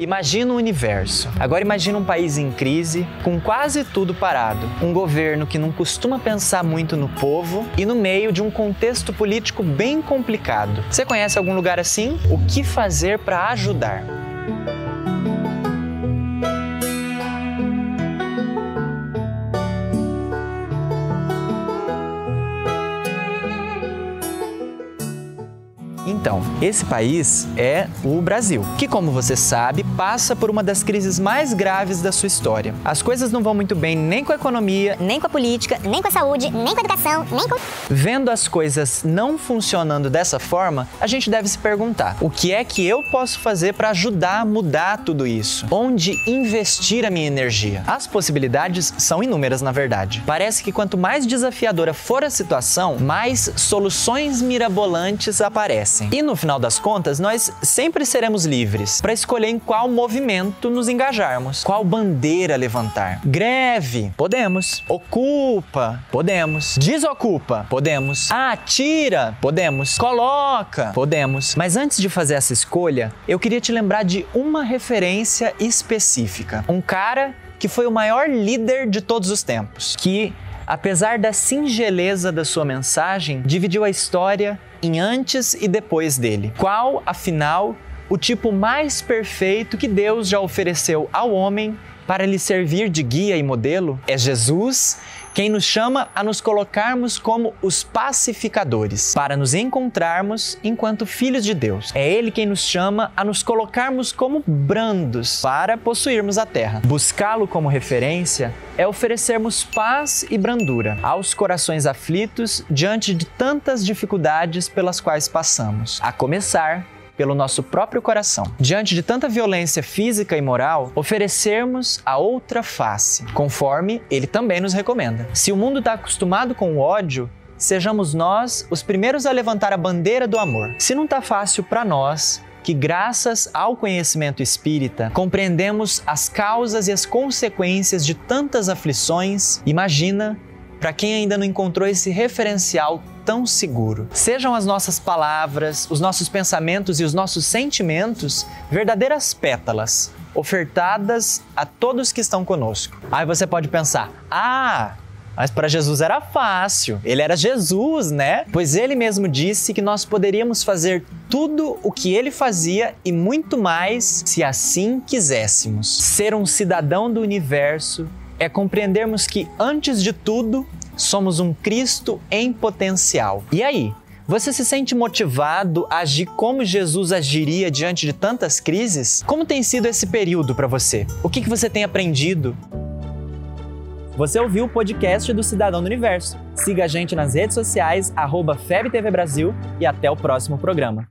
Imagina o universo. Agora imagina um país em crise, com quase tudo parado. Um governo que não costuma pensar muito no povo e no meio de um contexto político bem complicado. Você conhece algum lugar assim? O que fazer para ajudar? Então, esse país é o Brasil, que, como você sabe, passa por uma das crises mais graves da sua história. As coisas não vão muito bem nem com a economia, nem com a política, nem com a saúde, nem com a educação, nem com. Vendo as coisas não funcionando dessa forma, a gente deve se perguntar: o que é que eu posso fazer para ajudar a mudar tudo isso? Onde investir a minha energia? As possibilidades são inúmeras, na verdade. Parece que quanto mais desafiadora for a situação, mais soluções mirabolantes aparecem. E no final das contas, nós sempre seremos livres para escolher em qual movimento nos engajarmos, qual bandeira levantar. Greve, podemos. Ocupa, podemos. Desocupa, podemos. Atira, podemos. Coloca, podemos. Mas antes de fazer essa escolha, eu queria te lembrar de uma referência específica. Um cara que foi o maior líder de todos os tempos, que apesar da singeleza da sua mensagem, dividiu a história em antes e depois dele. Qual, afinal, o tipo mais perfeito que Deus já ofereceu ao homem para lhe servir de guia e modelo? É Jesus quem nos chama a nos colocarmos como os pacificadores, para nos encontrarmos enquanto filhos de Deus. É Ele quem nos chama a nos colocarmos como brandos para possuirmos a terra. Buscá-lo como referência é oferecermos paz e brandura aos corações aflitos diante de tantas dificuldades pelas quais passamos, a começar pelo nosso próprio coração. Diante de tanta violência física e moral, oferecermos a outra face, conforme ele também nos recomenda. Se o mundo está acostumado com o ódio, sejamos nós os primeiros a levantar a bandeira do amor. Se não está fácil para nós, que, graças ao conhecimento espírita, compreendemos as causas e as consequências de tantas aflições, imagina para quem ainda não encontrou esse referencial tão seguro. Sejam as nossas palavras, os nossos pensamentos e os nossos sentimentos verdadeiras pétalas ofertadas a todos que estão conosco. Aí você pode pensar: ah, mas para Jesus era fácil, ele era Jesus, né? Pois ele mesmo disse que nós poderíamos fazer tudo o que ele fazia e muito mais se assim quiséssemos. Ser um cidadão do universo é compreendermos que, antes de tudo, somos um Cristo em potencial. E aí? Você se sente motivado a agir como Jesus agiria diante de tantas crises? Como tem sido esse período para você? O que, que você tem aprendido? Você ouviu o podcast do Cidadão do Universo. Siga a gente nas redes sociais, arroba FebTV Brasil e até o próximo programa.